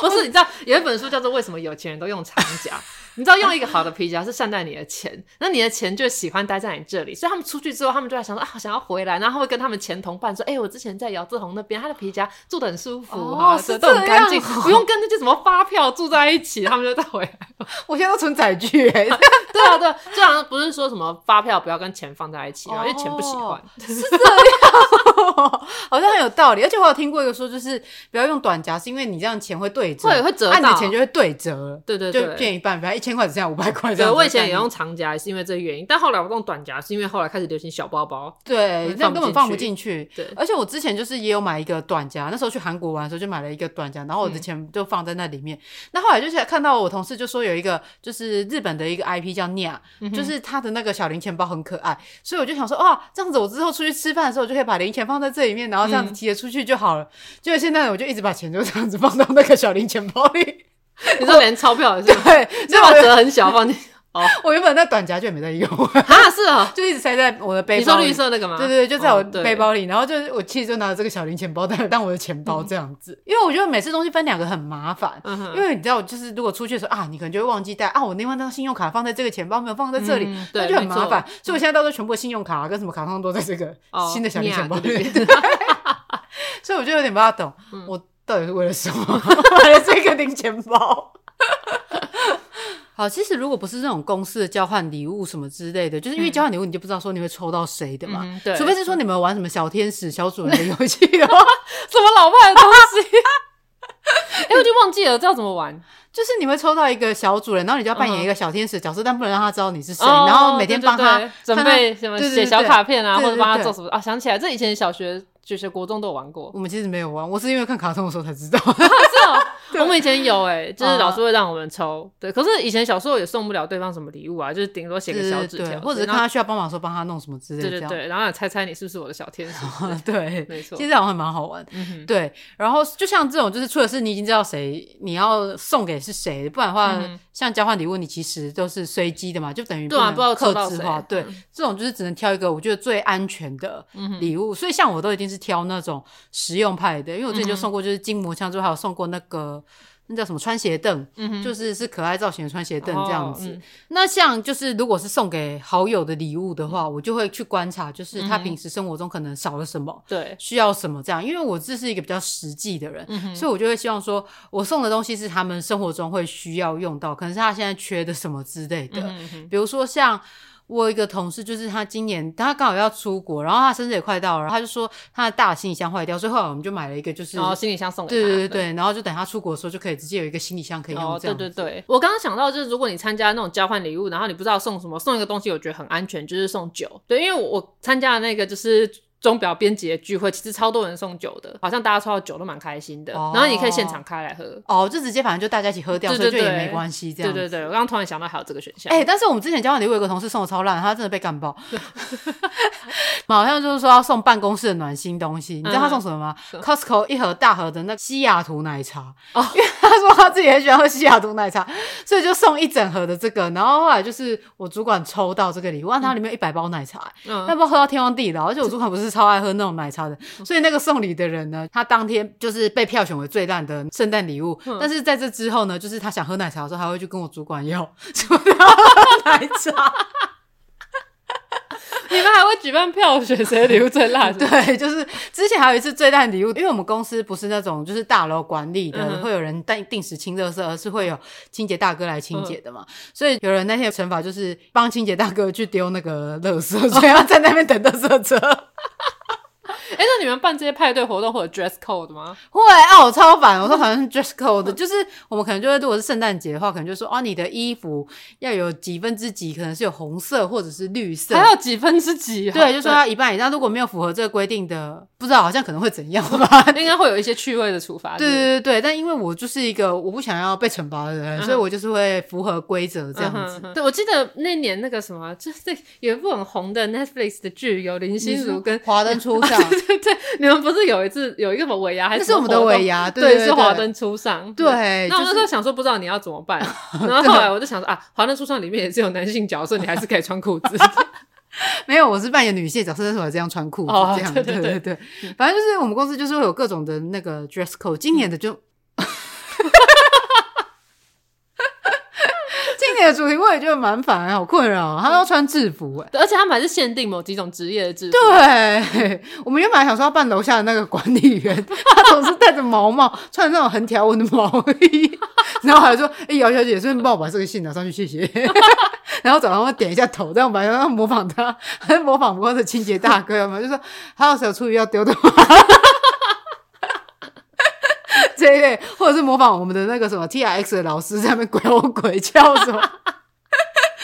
不是，你知道有一本书叫做《为什么有钱人都用长夹》？你知道用一个好的皮夹是善待你的钱，那你的钱就喜欢待在你这里，所以他们出去之后，他们就在想说啊，想要回来，然后会跟他们前同伴说，哎、欸，我之前在姚志宏那边，他的皮夹住的很舒服，哦，是都很干净，不用跟那些什么发票住在一起，他们就再回来。我现在都存载具，哎，对啊，对啊，就好像不是说什么发票不要跟钱放在一起啊，因为钱不喜欢，是这样，好像很有道理。而且我有听过一个说，就是不要用短夹，是因为你这样钱会对折，会会折，按你的钱就会对折，对对对，就变一半，比方一千块只剩下五百块。对，我以前也用长夹，是因为这个原因。但后来我用短夹，是因为后来开始流行小包包，对，这样根本放不进去。对，而且我之前就是也有买一个短夹，那时候去韩国玩的时候就买了一个短夹，然后我的钱就放在那里面。嗯、那后来就是看到我同事就说有一个就是日本的一个 IP 叫 Nya，、嗯、就是他的那个小零钱包很可爱，所以我就想说哇，这样子我之后出去吃饭的时候就可以把零钱放在这里面，然后这样子提着出去就好了。结果、嗯、现在我就一直把钱就这样子放到那个小零钱包里，你说连钞票也是吗？对，就把折很小放进。哦，我原本那短夹就也没在用啊，是啊，就一直塞在我的背包里。你说绿色那个吗？对对对，就在我背包里。然后就是我其实就拿着这个小零钱包当当我的钱包这样子，因为我觉得每次东西分两个很麻烦。因为你知道，就是如果出去的时候啊，你可能就会忘记带啊，我另外那张信用卡放在这个钱包没有放在这里，那就很麻烦。所以我现在到时候全部的信用卡跟什么卡通都在这个新的小零钱包里面。所以我就有点不大懂，我到底是为了什么买了这个零钱包？好，其实如果不是这种公司的交换礼物什么之类的，就是因为交换礼物，你就不知道说你会抽到谁的嘛。嗯、对，除非是说你们玩什么小天使、小主人的游戏的话，什么老派的东西。哎、欸，我就忘记了，知道怎么玩？就是你会抽到一个小主人，然后你就要扮演一个小天使的角色，嗯、但不能让他知道你是谁，哦、然后每天帮他准备什么写小卡片啊，或者帮他做什么啊？想起来，这以前小学。就是国中都有玩过，我们其实没有玩，我是因为看卡通的时候才知道。是哦，我们以前有哎，就是老师会让我们抽，对。可是以前小时候也送不了对方什么礼物啊，就是顶多写个小纸条，或者是看他需要帮忙的时候帮他弄什么之类的。对对对，然后猜猜你是不是我的小天使？对，没错。其实好像蛮好玩，对。然后就像这种，就是除了是你已经知道谁你要送给是谁，不然的话，像交换礼物，你其实都是随机的嘛，就等于对啊，不知道客制化。对，这种就是只能挑一个我觉得最安全的礼物。所以像我都一定是挑那种。实用派的，因为我之前就送过，就是筋膜枪，之后还有送过那个那叫什么穿鞋凳，嗯、就是是可爱造型的穿鞋凳这样子。哦嗯、那像就是如果是送给好友的礼物的话，我就会去观察，就是他平时生活中可能少了什么，对、嗯，需要什么这样。因为我这是一个比较实际的人，嗯、所以我就会希望说，我送的东西是他们生活中会需要用到，可能是他现在缺的什么之类的，嗯、比如说像。我有一个同事，就是他今年他刚好要出国，然后他生日也快到了，然后他就说他的大行李箱坏掉，所以后来我们就买了一个，就是行李箱送给他。对对对，然后就等他出国的时候就可以直接有一个行李箱可以用。这样。对对对，我刚刚想到就是，如果你参加那种交换礼物，然后你不知道送什么，送一个东西我觉得很安全，就是送酒。对，因为我参加的那个就是。钟表编辑的聚会，其实超多人送酒的，好像大家抽到酒都蛮开心的。然后你可以现场开来喝，哦，就直接反正就大家一起喝掉，所以就也没关系。这样，对对对，我刚刚突然想到还有这个选项。哎，但是我们之前交换礼物有个同事送的超烂，他真的被干爆。好像就是说要送办公室的暖心东西，你知道他送什么吗？Costco 一盒大盒的那西雅图奶茶，哦，因为他说他自己很喜欢喝西雅图奶茶，所以就送一整盒的这个。然后后来就是我主管抽到这个礼物，它里面有一百包奶茶，嗯，要不要喝到天荒地老？而且我主管不是。超爱喝那种奶茶的，所以那个送礼的人呢，他当天就是被票选为最烂的圣诞礼物。嗯、但是在这之后呢，就是他想喝奶茶的时候，还会去跟我主管要 什么 奶茶。你们还会举办票选谁礼物最烂？对，就是之前还有一次最烂礼物，因为我们公司不是那种就是大楼管理的，嗯、会有人定定时清垃圾，而是会有清洁大哥来清洁的嘛。嗯、所以有人那天的惩罚就是帮清洁大哥去丢那个垃圾，所以要在那边等垃圾车。哎，那你们办这些派对活动会有 dress code 吗？会啊，我超烦。我说好像是 dress code，就是我们可能就会，如果是圣诞节的话，可能就说哦，你的衣服要有几分之几，可能是有红色或者是绿色，还有几分之几？对，就说要一半以上。如果没有符合这个规定的，不知道好像可能会怎样吧？应该会有一些趣味的处罚。对对对对，但因为我就是一个我不想要被惩罚的人，所以我就是会符合规则这样子。对，我记得那年那个什么，就是有一部很红的 Netflix 的剧，有林心如跟华灯初上。对对 对，你们不是有一次有一个什么尾牙，还是是我们的尾牙？对，是华灯初上。对，那我那时候想说，不知道你要怎么办。然后后来我就想说啊，华灯初上里面也是有男性角色，你还是可以穿裤子。没有，我是扮演女性角色，但是我这样穿裤子，这样对对对。反正就是我们公司就是会有各种的那个 dress code，今年的就。的主题我也觉得蛮烦，好困扰。他都要穿制服哎，而且他们还是限定某几种职业的制服。对，我们原本还想说要扮楼下的那个管理员，他总是戴着毛帽，穿着那种横条纹的毛衣，然后还说：“哎、欸，姚小姐，顺便帮我把这个信拿上去，谢谢。”然后早上会点一下头，这样吧，然后模仿他，还是模仿不过的清洁大哥嘛，就说他要是有厨余要丢的话。这一类，或者是模仿我们的那个什么 T R X 的老师在那边鬼吼鬼叫什么。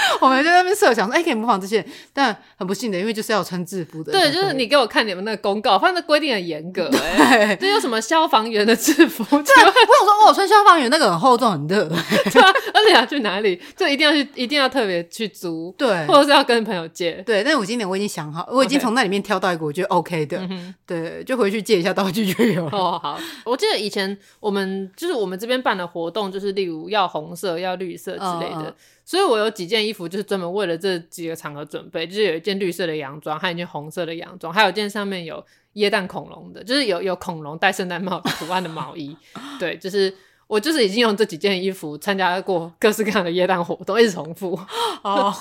我们就在那边设想说，哎、欸，可以模仿这些，但很不幸的，因为就是要穿制服的。对，就是你给我看你们那个公告，反正规定很严格、欸。哎，这有什么消防员的制服？对，我想说，我穿消防员那个很厚重，很热。对啊，而且要去哪里，就一定要去，一定要特别去租。对，或者是要跟朋友借。对，但是我今年我已经想好，我已经从那里面挑到一个我觉得 OK 的。对，就回去借一下道具就有。哦，好。我记得以前我们就是我们这边办的活动，就是例如要红色、要绿色之类的。嗯嗯所以我有几件衣服，就是专门为了这几个场合准备，就是有一件绿色的洋装，还有一件红色的洋装，还有一件上面有椰蛋恐龙的，就是有有恐龙戴圣诞帽 图案的毛衣。对，就是我就是已经用这几件衣服参加过各式各样的椰蛋活动，一直重复。哦，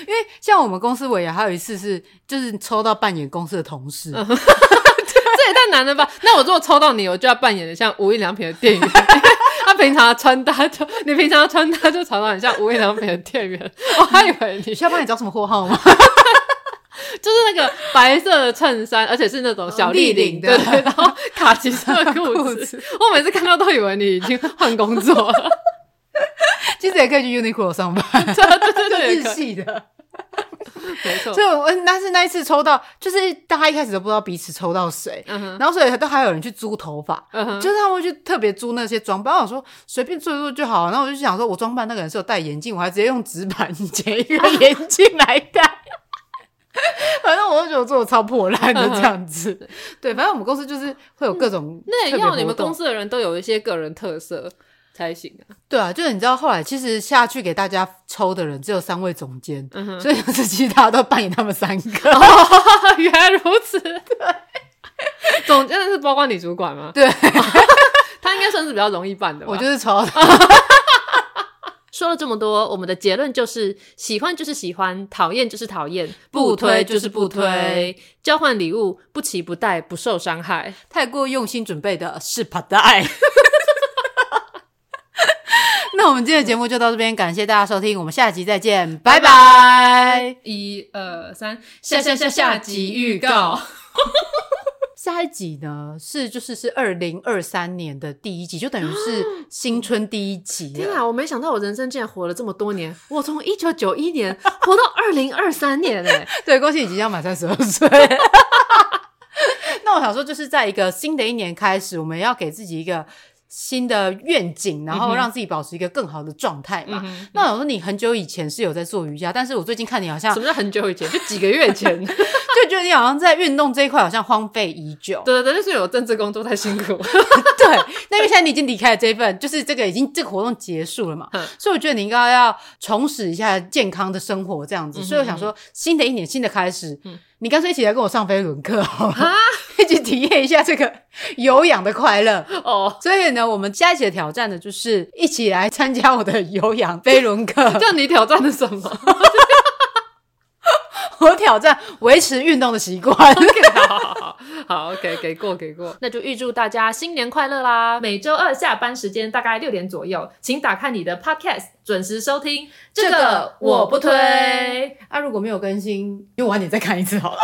因为像我们公司尾牙还有一次是，就是抽到扮演公司的同事，这也太难了吧？那我如果抽到你，我就要扮演的像无印良品的店员。他平常穿搭就，你平常穿搭就常常很像无印良品的店员。我还以为你需要帮你找什么货号吗？就是那个白色的衬衫，而且是那种小立领的，对，然后卡其色的裤子。我每次看到都以为你已经换工作了。其实也可以去 Uniqlo 上班，对对对对，日系的。没错，所以我但是那一次抽到，就是大家一开始都不知道彼此抽到谁，嗯、然后所以都还有人去租头发，嗯、就是他们会去特别租那些装扮，我说随便做一做就好，然后我就想说，我装扮那个人是有戴眼镜，我还直接用纸板剪一个眼镜来戴，反正我就觉得我做的超破烂的这样子，嗯、对，反正我们公司就是会有各种、嗯，那也要你们公司的人都有一些个人特色。才行啊！对啊，就是你知道，后来其实下去给大家抽的人只有三位总监，嗯、所以就是其他都扮演他们三个。哦、原来如此，对，总监是包括你主管吗？对，他应该算是比较容易办的吧。我就是抽。说了这么多，我们的结论就是：喜欢就是喜欢，讨厌就是讨厌，不推就是不推。交换礼物不期不待，不受伤害。太过用心准备的是怕带。那我们今天的节目就到这边，感谢大家收听，我们下集再见，拜拜！一二三，下下下下集预告。下一集呢是就是是二零二三年的第一集，就等于是新春第一集。天啊，我没想到我人生竟然活了这么多年，我从一九九一年活到二零二三年哎，对，恭喜你即将满三十二岁。那我想说，就是在一个新的一年开始，我们要给自己一个。新的愿景，然后让自己保持一个更好的状态嘛。嗯、那我说你很久以前是有在做瑜伽，但是我最近看你好像什么叫很久以前？就几个月前，就觉得你好像在运动这一块好像荒废已久。对对对，就是有政治工作太辛苦。对，那因为现在你已经离开了这一份，就是这个已经这个活动结束了嘛，嗯、所以我觉得你应该要重拾一下健康的生活这样子。嗯、所以我想说，新的一年新的开始。嗯你干脆一起来跟我上飞轮课好吗？一起体验一下这个有氧的快乐哦。所以呢，我们下一期的挑战呢，就是一起来参加我的有氧飞轮课。这样你挑战的什么？我挑战维持运动的习惯。好好好，好，OK，给过给过。那就预祝大家新年快乐啦！每周二下班时间大概六点左右，请打开你的 Podcast，准时收听。这个我不推。啊，如果没有更新，用晚点再看一次好了。